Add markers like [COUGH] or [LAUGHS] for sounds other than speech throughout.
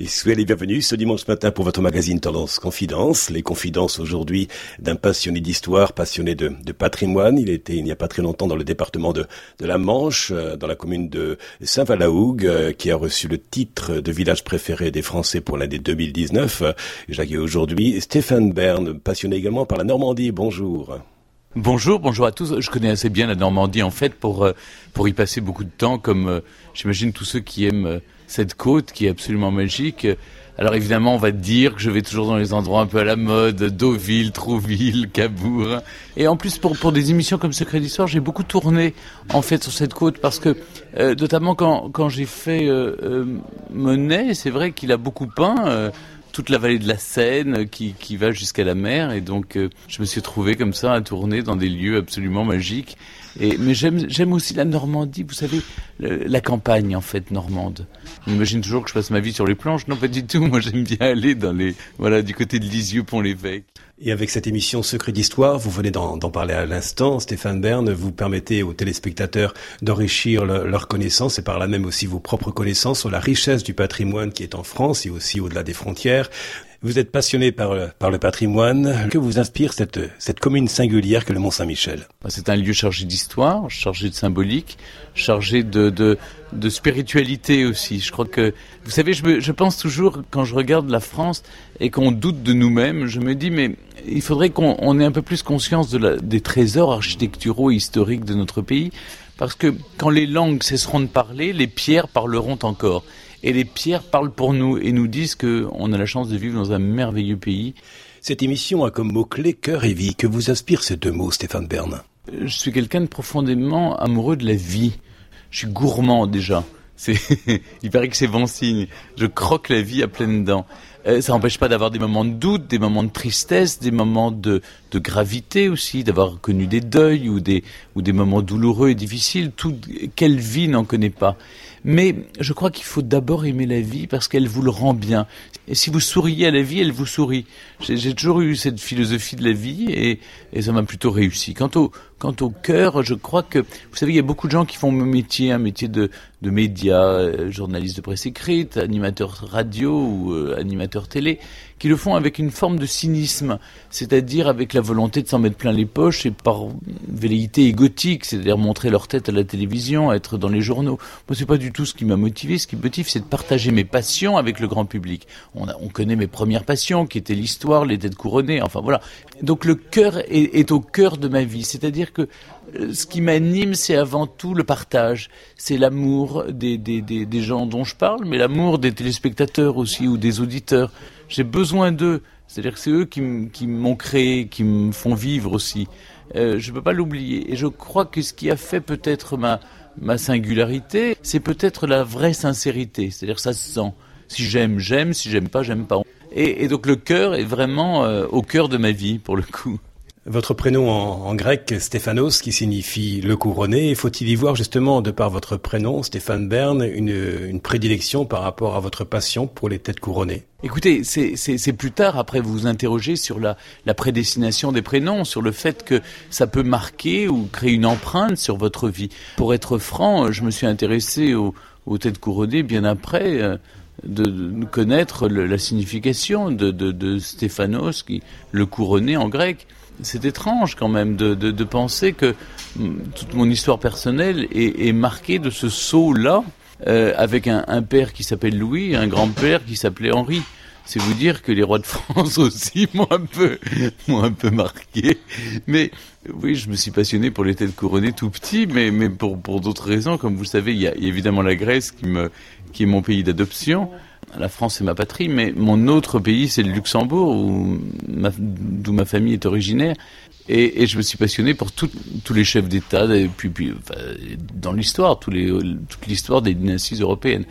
Et soyez les bienvenus ce dimanche matin pour votre magazine Tendance Confidence. Les confidences aujourd'hui d'un passionné d'histoire, passionné de, patrimoine. Il était il n'y a pas très longtemps dans le département de, de la Manche, euh, dans la commune de Saint-Valahougue, euh, qui a reçu le titre de village préféré des Français pour l'année 2019. J'accueille aujourd'hui Stéphane Bern, passionné également par la Normandie. Bonjour. Bonjour, bonjour à tous. Je connais assez bien la Normandie en fait pour euh, pour y passer beaucoup de temps, comme j'imagine tous ceux qui aiment cette côte qui est absolument magique. Alors évidemment, on va dire que je vais toujours dans les endroits un peu à la mode, Deauville, Trouville, Cabourg. Et en plus, pour, pour des émissions comme Secret d'Histoire, j'ai beaucoup tourné en fait sur cette côte parce que, euh, notamment quand, quand j'ai fait euh, euh, Monet, c'est vrai qu'il a beaucoup peint toute la vallée de la Seine qui, qui va jusqu'à la mer. Et donc, je me suis trouvé comme ça à tourner dans des lieux absolument magiques. Et, mais j'aime, aussi la Normandie, vous savez, la campagne en fait normande. On imagine toujours que je passe ma vie sur les planches. Non, pas du tout. Moi, j'aime bien aller dans les, voilà, du côté de Lisieux, Pont-l'Évêque. Et avec cette émission Secret d'Histoire, vous venez d'en, parler à l'instant, Stéphane Bern, vous permettez aux téléspectateurs d'enrichir leurs connaissances et par là même aussi vos propres connaissances sur la richesse du patrimoine qui est en France et aussi au-delà des frontières. Vous êtes passionné par, par le patrimoine. Que vous inspire cette, cette commune singulière que le Mont-Saint-Michel bah, C'est un lieu chargé d'histoire, chargé de symbolique, chargé de, de, de, spiritualité aussi. Je crois que, vous savez, je, je pense toujours, quand je regarde la France et qu'on doute de nous-mêmes, je me dis, mais il faudrait qu'on ait un peu plus conscience de la, des trésors architecturaux et historiques de notre pays. Parce que quand les langues cesseront de parler, les pierres parleront encore et les pierres parlent pour nous et nous disent qu'on a la chance de vivre dans un merveilleux pays. Cette émission a comme mot-clé cœur et vie. Que vous inspirent ces deux mots, Stéphane Bern? Je suis quelqu'un de profondément amoureux de la vie. Je suis gourmand déjà. [LAUGHS] Il paraît que c'est bon signe. Je croque la vie à pleines dents. Euh, ça n'empêche pas d'avoir des moments de doute, des moments de tristesse, des moments de, de gravité aussi, d'avoir connu des deuils ou des, ou des moments douloureux et difficiles. Tout, quelle vie n'en connaît pas mais je crois qu'il faut d'abord aimer la vie parce qu'elle vous le rend bien. Et si vous souriez à la vie, elle vous sourit. J'ai toujours eu cette philosophie de la vie et, ça m'a plutôt réussi. Quant au, quant au cœur, je crois que, vous savez, il y a beaucoup de gens qui font mon métier, un métier de, de médias, euh, journaliste de presse écrite, animateur radio ou euh, animateur télé, qui le font avec une forme de cynisme, c'est-à-dire avec la volonté de s'en mettre plein les poches et par velléité égotique, c'est-à-dire montrer leur tête à la télévision, être dans les journaux. Moi, c'est pas du tout ce qui m'a motivé. Ce qui me motive, c'est de partager mes passions avec le grand public. On, connaît mes premières passions, qui étaient l'histoire, les têtes couronnées, enfin voilà. Donc le cœur est au cœur de ma vie, c'est-à-dire que euh, ce qui m'anime, c'est avant tout le partage. C'est l'amour des, gens dont je parle, mais l'amour des téléspectateurs aussi ou des auditeurs. J'ai besoin d'eux. C'est-à-dire que c'est eux qui m'ont créé, qui me font vivre aussi. Euh, je ne peux pas l'oublier. Et je crois que ce qui a fait peut-être ma, singularité, c'est peut-être la vraie sincérité. C'est-à-dire ça se sent. Si j'aime, j'aime. Si j'aime pas, j'aime pas. Et, et, donc le cœur est vraiment euh, au cœur de ma vie, pour le coup. Votre prénom en, grec, Stéphanos, qui signifie le couronné, faut-il y voir justement, de par votre prénom, Stéphane Bern, une, prédilection par rapport à votre passion pour les têtes couronnées? Écoutez, c'est plus tard, après vous vous interrogez sur la, prédestination des prénoms, sur le fait que ça peut marquer ou créer une empreinte sur votre vie. Pour être franc, je me suis intéressé aux, têtes couronnées bien après. Euh, de, connaître la signification de, Stéphanos, qui, le couronné en grec c'est étrange quand même de, de, penser que mm, toute mon histoire personnelle est, est marquée de ce saut-là, euh, avec un, un, père qui s'appelle Louis un grand-père qui s'appelait Henri. C'est vous dire que les rois de France [LAUGHS] aussi m'ont un peu, m'ont un peu marqué. Mais oui, je me suis passionné pour les têtes couronnées tout petit, mais, mais pour, pour d'autres raisons. Comme vous le savez, il y a évidemment la Grèce qui, me, qui est mon pays d'adoption la France est ma patrie, mais mon autre pays, c'est le Luxembourg, d'où ma, famille est originaire. Et, je me suis passionné pour tous les chefs d'État, puis, puis dans l'histoire, toute l'histoire des dynasties européennes.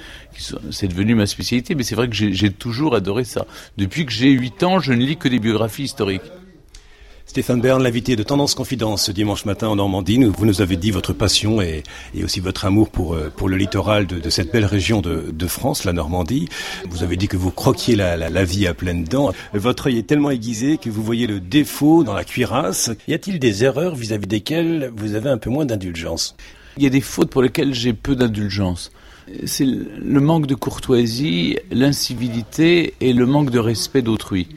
C'est devenu ma spécialité, mais c'est vrai que j'ai toujours adoré ça. Depuis que j'ai 8 ans, je ne lis que des biographies historiques. Stéphane Bern, l'invité de Tendance Confidence ce dimanche matin en Normandie. Vous nous avez dit votre passion et, aussi votre amour pour, euh, le littoral de, cette belle région de, France, la Normandie. Vous avez dit que vous croquiez la, vie à pleines dents. Votre œil est tellement aiguisé que vous voyez le défaut dans la cuirasse. Y a-t-il des erreurs vis-à-vis desquelles vous avez un peu moins d'indulgence? Il y a des fautes pour lesquelles j'ai peu d'indulgence. c'est le manque de courtoisie, l'incivilité et le manque de respect d'autrui.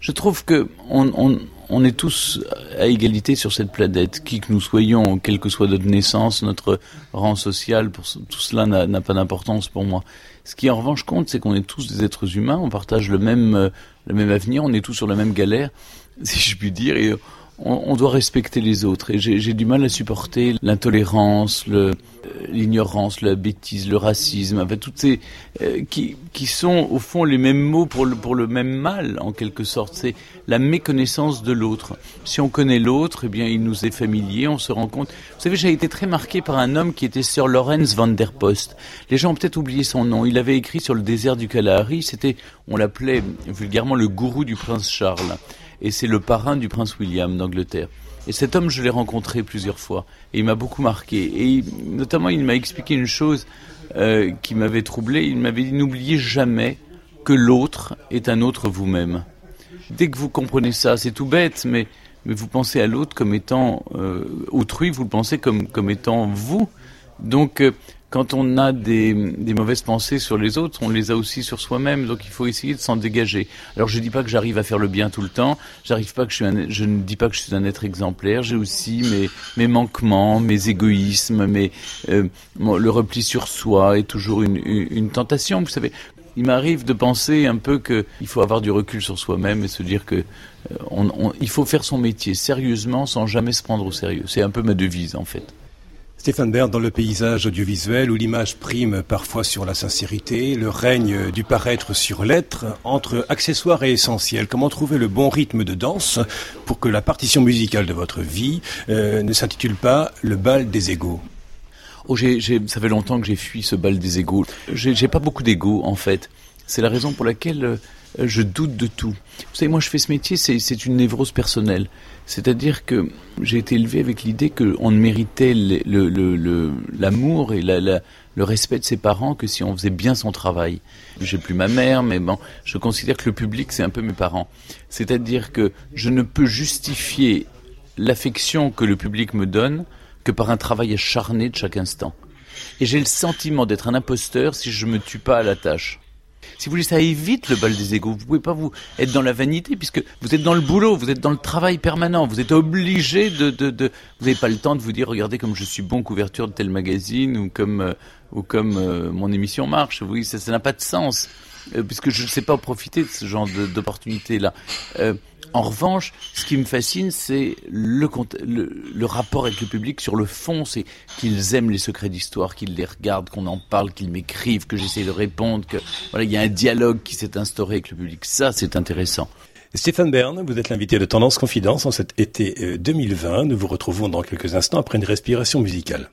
Je trouve que on, est tous à égalité sur cette planète, qui que nous soyons, quelle que soit notre naissance, notre rang social, pour, tout cela n'a pas d'importance pour moi. Ce qui en revanche compte, c'est qu'on est tous des êtres humains, on partage le même, euh, le même avenir, on est tous sur la même galère, [LAUGHS] si je puis dire, et on, doit respecter les autres. Et j'ai du mal à supporter l'intolérance, euh, l'ignorance, la bêtise, le racisme, enfin toutes ces euh, qui, qui sont au fond les mêmes mots pour le, pour le même mal en quelque sorte. C'est la méconnaissance de l'autre. Si on connaît l'autre, eh bien il nous est familier, on se rend compte. Vous savez, j'ai été très marqué par un homme qui était Sir Lawrence van der Post. Les gens ont peut-être oublié son nom. Il avait écrit sur le désert du Kalahari. C'était, on l'appelait vulgairement le gourou du prince Charles et c'est le parrain du prince William d'Angleterre. Et cet homme, je l'ai rencontré plusieurs fois, et il m'a beaucoup marqué. Et notamment, il m'a expliqué une chose euh, qui m'avait troublé. Il m'avait dit n'oubliez jamais que l'autre est un autre vous-même. Dès que vous comprenez ça, c'est tout bête, mais, mais vous pensez à l'autre comme étant euh, autrui, vous le pensez comme, comme étant vous. Donc, euh, quand on a des, mauvaises pensées sur les autres, on les a aussi sur soi-même. Donc il faut essayer de s'en dégager. Alors je dis pas que j'arrive à faire le bien tout le temps. J'arrive pas que je ne dis pas que je suis un être exemplaire. J'ai aussi mes, manquements, mes égoïsmes, mes, euh, le repli sur soi est toujours une, tentation. Vous savez, il m'arrive de penser un peu qu'il faut avoir du recul sur soi-même et se dire que euh, faut faire son métier sérieusement sans jamais se prendre au sérieux. C'est un peu ma devise en fait. Stéphane Bern, dans le paysage audiovisuel où l'image prime parfois sur la sincérité, le règne du paraître sur l'être, entre accessoires et essentiels, comment trouver le bon rythme de danse pour que la partition musicale de votre vie euh, ne s'intitule pas Le bal des égaux Oh, j'ai, ça fait longtemps que j'ai fui ce bal des égaux. J'ai, j'ai pas beaucoup d'égaux en fait. C'est la raison pour laquelle euh, je doute de tout. Vous savez, moi je fais ce métier, c'est une névrose personnelle. C'est-à-dire que j'ai été élevé avec l'idée qu'on ne méritait l'amour et le respect de ses parents que si on faisait bien son travail. J'ai plus ma mère, mais bon, je considère que le public, c'est un peu mes parents. C'est-à-dire que je ne peux justifier l'affection que le public me donne que par un travail acharné de chaque instant. Et j'ai le sentiment d'être un imposteur si je me tue pas à la tâche. Si vous voulez, ça évite le bal des égaux. Vous pouvez pas vous être dans la vanité puisque vous êtes dans le boulot, vous êtes dans le travail permanent. Vous êtes obligé de, de, vous n'avez pas le temps de vous dire, regardez comme je suis bon couverture de tel magazine ou comme euh, ou comme euh, mon émission marche. Oui, ça, ça n'a pas de sens euh, puisque je ne sais pas profiter de ce genre d'opportunité là. En revanche, ce qui me fascine, c'est le, rapport avec le public sur le fond, c'est qu'ils aiment les secrets d'histoire, qu'ils les regardent, qu'on en parle, qu'ils m'écrivent, que j'essaie de répondre, que voilà, il y a un dialogue qui s'est instauré avec le public. Ça, c'est intéressant. Stéphane Bern, vous êtes l'invité de Tendance Confidence en cet été 2020. Euh, Nous vous retrouvons dans quelques instants après une respiration musicale.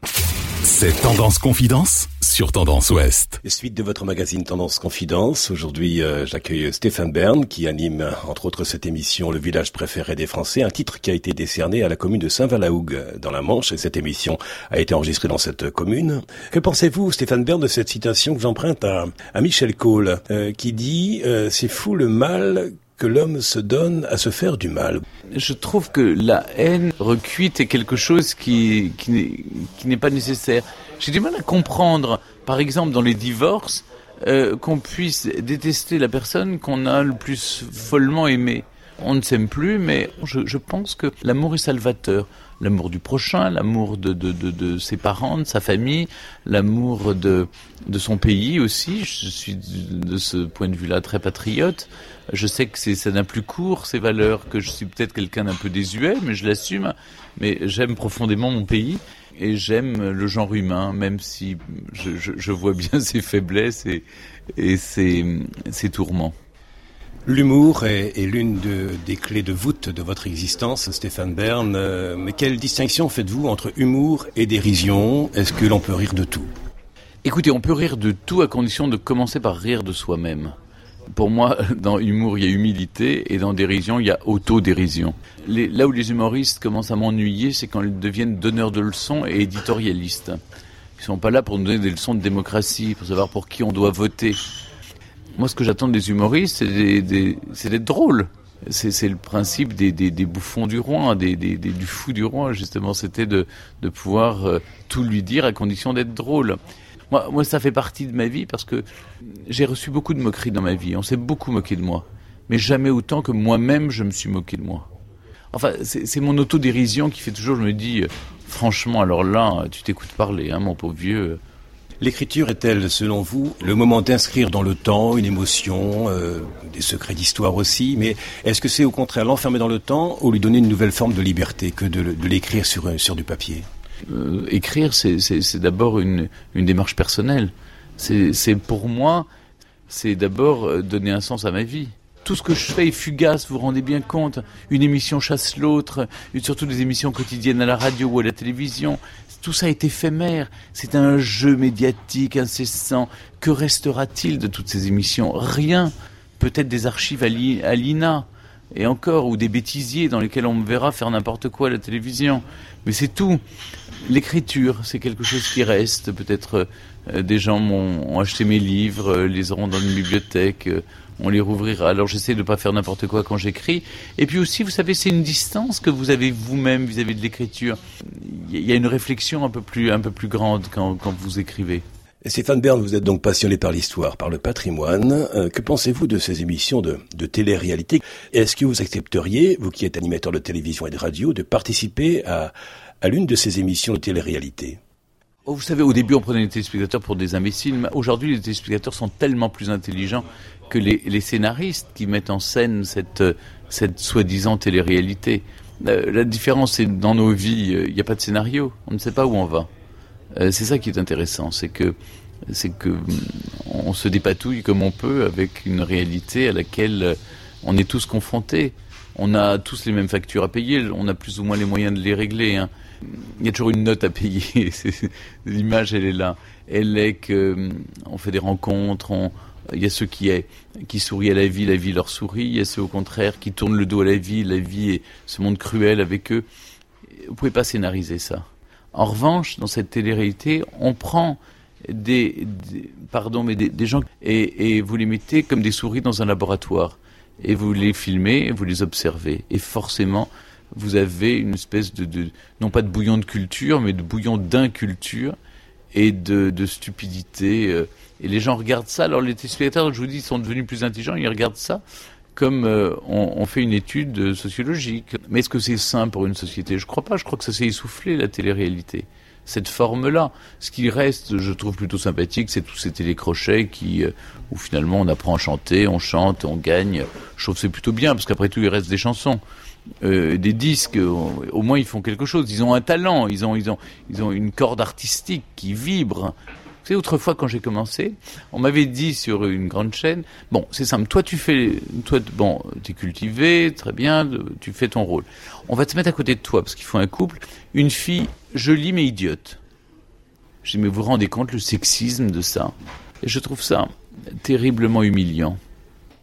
C'est Tendance Confidence sur Tendance Ouest. Suite de votre magazine Tendance Confidence. Aujourd'hui, euh, j'accueille Stéphane Bern qui anime entre autres cette émission Le village préféré des Français, un titre qui a été décerné à la commune de Saint-Valahougue dans la Manche et cette émission a été enregistrée dans cette commune. Que pensez-vous, Stéphane Bern, de cette citation que j'emprunte à, Michel Cole euh, qui dit euh, C'est fou le mal que l'homme se donne à se faire du mal. Je trouve que la haine recuite est quelque chose qui, qui n'est pas nécessaire. J'ai du mal à comprendre, par exemple, dans les divorces, euh, qu'on puisse détester la personne qu'on a le plus follement aimée. On ne s'aime plus, mais je, je pense que l'amour est salvateur l'amour du prochain, l'amour de, de, de, de, ses parents, de sa famille, l'amour de, de son pays aussi. Je suis de ce point de vue-là très patriote. Je sais que c'est, ça n'a plus court, ces valeurs, que je suis peut-être quelqu'un d'un peu désuet, mais je l'assume. Mais j'aime profondément mon pays et j'aime le genre humain, même si je, je, je vois bien [LAUGHS] ses faiblesses et, et ses, ses tourments. L'humour est, l'une des clés de voûte de votre existence, Stéphane Bern. Euh, mais quelle distinction faites-vous entre humour et dérision? Est-ce que l'on peut rire de tout? Écoutez, on peut rire de tout à condition de commencer par rire de soi-même. Pour moi, dans humour, il y a humilité et dans dérision, il y a autodérision. Les, là où les humoristes commencent à m'ennuyer, c'est quand ils deviennent donneurs de leçons et éditorialistes. Ils sont pas là pour nous donner des leçons de démocratie, pour savoir pour qui on doit voter. Moi, ce que j'attends des humoristes, c'est d'être drôle. C'est le principe des, bouffons du roi, des, du fou du roi, justement. C'était de, de pouvoir euh, tout lui dire à condition d'être drôle. Moi, moi, ça fait partie de ma vie parce que j'ai reçu beaucoup de moqueries dans ma vie. On s'est beaucoup moqué de moi. Mais jamais autant que moi-même, je me suis moqué de moi. Enfin, c'est mon autodérision qui fait toujours, je me dis, euh, franchement, alors là, tu t'écoutes parler, hein, mon pauvre vieux. L'écriture est-elle, selon vous, le moment d'inscrire dans le temps une émotion, euh, des secrets d'histoire aussi, mais est-ce que c'est au contraire l'enfermer dans le temps ou lui donner une nouvelle forme de liberté que de, l'écrire sur, sur du papier? Euh, Écrire, c'est d'abord une, une démarche personnelle. C'est pour moi, c'est d'abord donner un sens à ma vie tout ce que je fais est fugace, vous vous rendez bien compte. Une émission chasse l'autre, surtout des émissions quotidiennes à la radio ou à la télévision. Tout ça est éphémère. C'est un jeu médiatique incessant. Que restera-t-il de toutes ces émissions? Rien. Peut-être des archives à l'INA. Et encore, ou des bêtisiers dans lesquels on me verra faire n'importe quoi à la télévision. Mais c'est tout. L'écriture, c'est quelque chose qui reste. Peut-être euh, des gens ont acheté mes livres, euh, les auront dans une bibliothèque. Euh, on les rouvrira. Alors j'essaie de ne pas faire n'importe quoi quand j'écris. Et puis aussi, vous savez, c'est une distance que vous avez vous-même vis-à-vis de l'écriture. Il y a une réflexion un peu plus, un peu plus grande quand vous écrivez. Stéphane Bern, vous êtes donc passionné par l'histoire, par le patrimoine. Euh, que pensez-vous de ces émissions de, de télé-réalité? Est-ce que vous accepteriez, vous qui êtes animateur de télévision et de radio, de participer à, l'une de ces émissions de télé-réalité? Oh, vous savez, au début, on prenait les téléspectateurs pour des imbéciles. Aujourd'hui, les téléspectateurs sont tellement plus intelligents que les, scénaristes qui mettent en scène cette, cette soi-disant télé-réalité. Euh, la différence, c'est dans nos vies, euh, il n'y a pas de scénario. On ne sait pas où on va. Euh, c'est ça qui est intéressant, c'est que c'est que on se dépatouille comme on peut avec une réalité à laquelle on est tous confrontés. On a tous les mêmes factures à payer, on a plus ou moins les moyens de les régler. Hein il y a toujours une note à payer. [LAUGHS] L'image, elle est là. Elle est que on fait des rencontres, il y a ceux qui, est, qui sourient à la vie, la vie leur sourit. Il y a ceux au contraire qui tournent le dos à la vie, la vie est ce monde cruel avec eux. Vous pouvez pas scénariser ça. En revanche, dans cette télé-réalité, on prend des, pardon, mais des, gens et, et vous les mettez comme des souris dans un laboratoire et vous les filmez, vous les observez et forcément vous avez une espèce de, non pas de bouillon de culture, mais de bouillon d'inculture et de, de stupidité. Euh. Et les gens regardent ça. Alors les téléspectateurs, je vous dis, sont devenus plus intelligents. Ils regardent ça comme euh, on, fait une étude sociologique. Mais est-ce que c'est sain pour une société? Je crois pas. Je crois que ça s'est essoufflé la télé-réalité. Cette forme-là. Ce qui reste, je trouve plutôt sympathique, c'est tous ces télécrochets qui, euh, où finalement on apprend à chanter, on chante, on gagne. Je trouve c'est plutôt bien parce qu'après tout il reste des chansons. Euh, des disques, au moins ils font quelque chose. Ils ont un talent, ils ont, ils ont, ils ont une corde artistique qui vibre. Vous savez, autrefois, quand j'ai commencé, on m'avait dit sur une grande chaîne, bon, c'est simple, toi tu fais, toi, bon, t'es cultivé, très bien, tu fais ton rôle. On va te mettre à côté de toi, parce qu'il faut un couple, une fille jolie mais idiote. Je dis, mais vous vous rendez compte le sexisme de ça? Et je trouve ça terriblement humiliant.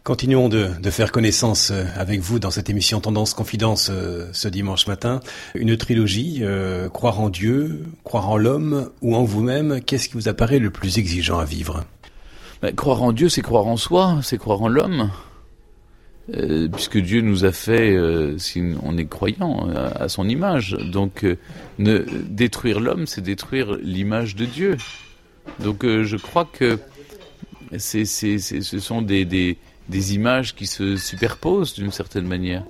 Continuons de, faire connaissance euh, avec vous dans cette émission Tendance Confidence euh, ce dimanche matin. Une trilogie, euh, croire en Dieu, croire en l'homme ou en vous-même, qu'est-ce qui vous apparaît le plus exigeant à vivre? Ben, Croire en Dieu, c'est croire en soi, c'est croire en l'homme. puisque Dieu nous a fait, si on est croyant, à, son image. Donc, ne, détruire l'homme, c'est détruire l'image de Dieu. Donc, je crois que ce sont des images qui se superposent d'une certaine manière.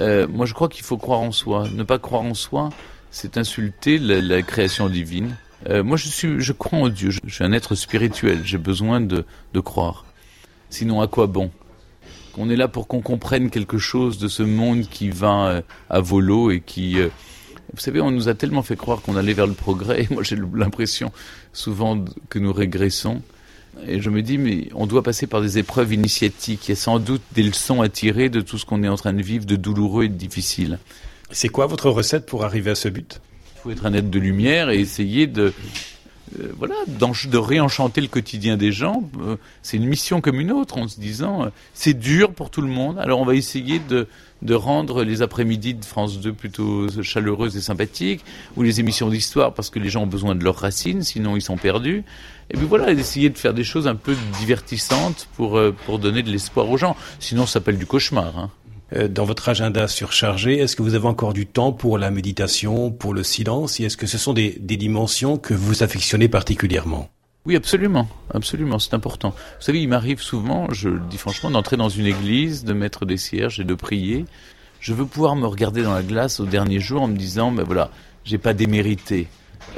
Euh, moi, je crois qu'il faut croire en soi. Ne pas croire en soi, c'est insulter la, création divine. Euh, moi, je, suis, je crois en Dieu. Je, suis un être spirituel. J'ai besoin de, de croire. Sinon, à quoi bon? On est là pour qu'on comprenne quelque chose de ce monde qui va euh, à volo et qui... vous savez, on nous a tellement fait croire qu'on allait vers le progrès. [LAUGHS] Moi, j'ai l'impression souvent que nous régressons. Et je me dis, mais on doit passer par des épreuves initiatiques. Il y a sans doute des leçons à tirer de tout ce qu'on est en train de vivre de douloureux et de difficile. C'est quoi votre recette pour arriver à ce but? Il faut être un être de lumière et essayer de, euh, voilà, de réenchanter le quotidien des gens. Euh, c'est une mission comme une autre en se disant, euh, c'est dur pour tout le monde. Alors on va essayer de, de rendre les après-midi de France 2 plutôt chaleureuses et sympathiques, ou les émissions d'histoire parce que les gens ont besoin de leurs racines, sinon ils sont perdus. Et puis voilà, d'essayer de faire des choses un peu divertissantes pour, euh, pour donner de l'espoir aux gens. Sinon, ça s'appelle du cauchemar. Hein. Euh, dans votre agenda surchargé, est-ce que vous avez encore du temps pour la méditation, pour le silence? Et est-ce que ce sont des, des dimensions que vous affectionnez particulièrement? Oui, absolument, absolument, c'est important. Vous savez, il m'arrive souvent, je le dis franchement, d'entrer dans une église, de mettre des cierges et de prier. Je veux pouvoir me regarder dans la glace au dernier jour en me disant, ben voilà, j'ai pas démérité.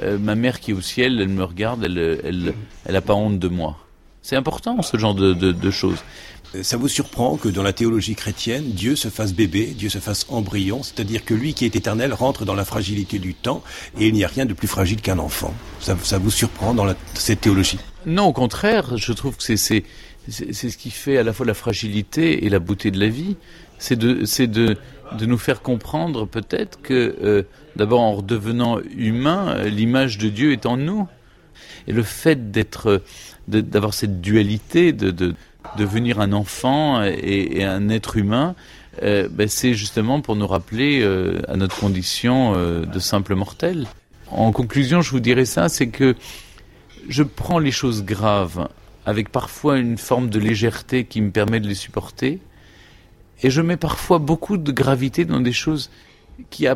Euh, ma mère qui est au ciel, elle me regarde, elle, elle, elle a pas honte de moi. C'est important ce genre de, de, de choses. Ça vous surprend que dans la théologie chrétienne, Dieu se fasse bébé, Dieu se fasse embryon, c'est-à-dire que lui qui est éternel rentre dans la fragilité du temps et il n'y a rien de plus fragile qu'un enfant. Ça, ça, vous surprend dans la, cette théologie? Non, au contraire, je trouve que c'est c'est ce qui fait à la fois la fragilité et la beauté de la vie. C'est de c'est de de nous faire comprendre peut-être que euh, d'abord en redevenant humain, l'image de Dieu est en nous. Et le fait d'être d'avoir cette dualité de, de devenir un enfant et, un être humain, euh, ben c'est justement pour nous rappeler euh, à notre condition euh, de simple mortel. En conclusion, je vous dirais ça, c'est que je prends les choses graves avec parfois une forme de légèreté qui me permet de les supporter, et je mets parfois beaucoup de gravité dans des choses qui,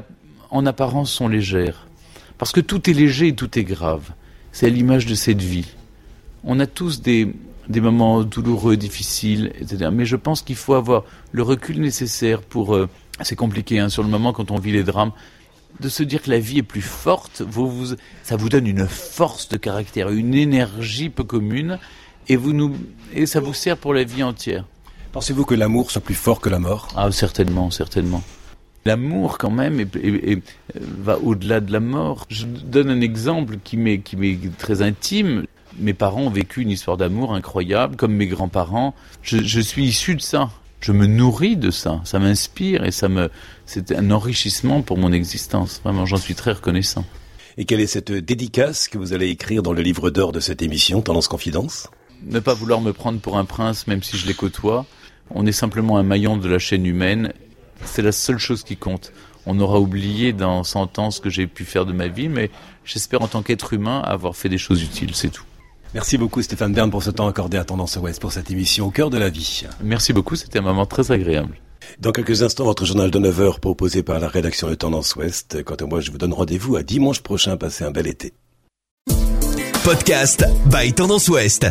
en apparence, sont légères. Parce que tout est léger et tout est grave. C'est l'image de cette vie. On a tous des, moments douloureux, difficiles, etc. Mais je pense qu'il faut avoir le recul nécessaire pour... Euh, c'est compliqué hein, sur le moment quand on vit les drames de se dire que la vie est plus forte, ça vous donne une force de caractère, une énergie peu commune, et ça vous sert pour la vie entière. Pensez-vous que l'amour soit plus fort que la mort? Ah, certainement, certainement. L'amour, quand même, est, est, est, va au-delà de la mort. Je donne un exemple qui m'est très intime mes parents ont vécu une histoire d'amour incroyable, comme mes grands-parents. Je, je, suis issu de ça. Je me nourris de ça. Ça m'inspire et ça me, c'est un enrichissement pour mon existence. Vraiment, j'en suis très reconnaissant. Et quelle est cette dédicace que vous allez écrire dans le livre d'or de cette émission, Tendance Confidence? Ne pas vouloir me prendre pour un prince, même si je les côtoie. On est simplement un maillon de la chaîne humaine. C'est la seule chose qui compte. On aura oublié dans 100 ans ce que j'ai pu faire de ma vie, mais j'espère en tant qu'être humain avoir fait des choses utiles, c'est tout. Merci beaucoup Stéphane Bern pour ce temps accordé à Tendance Ouest pour cette émission au cœur de la vie. Merci beaucoup, c'était un moment très agréable. Dans quelques instants, votre journal de 9 heures proposé par la rédaction de Tendance Ouest. Quant à moi, je vous donne rendez-vous à dimanche prochain. Passez un bel été. Podcast by Tendance Ouest.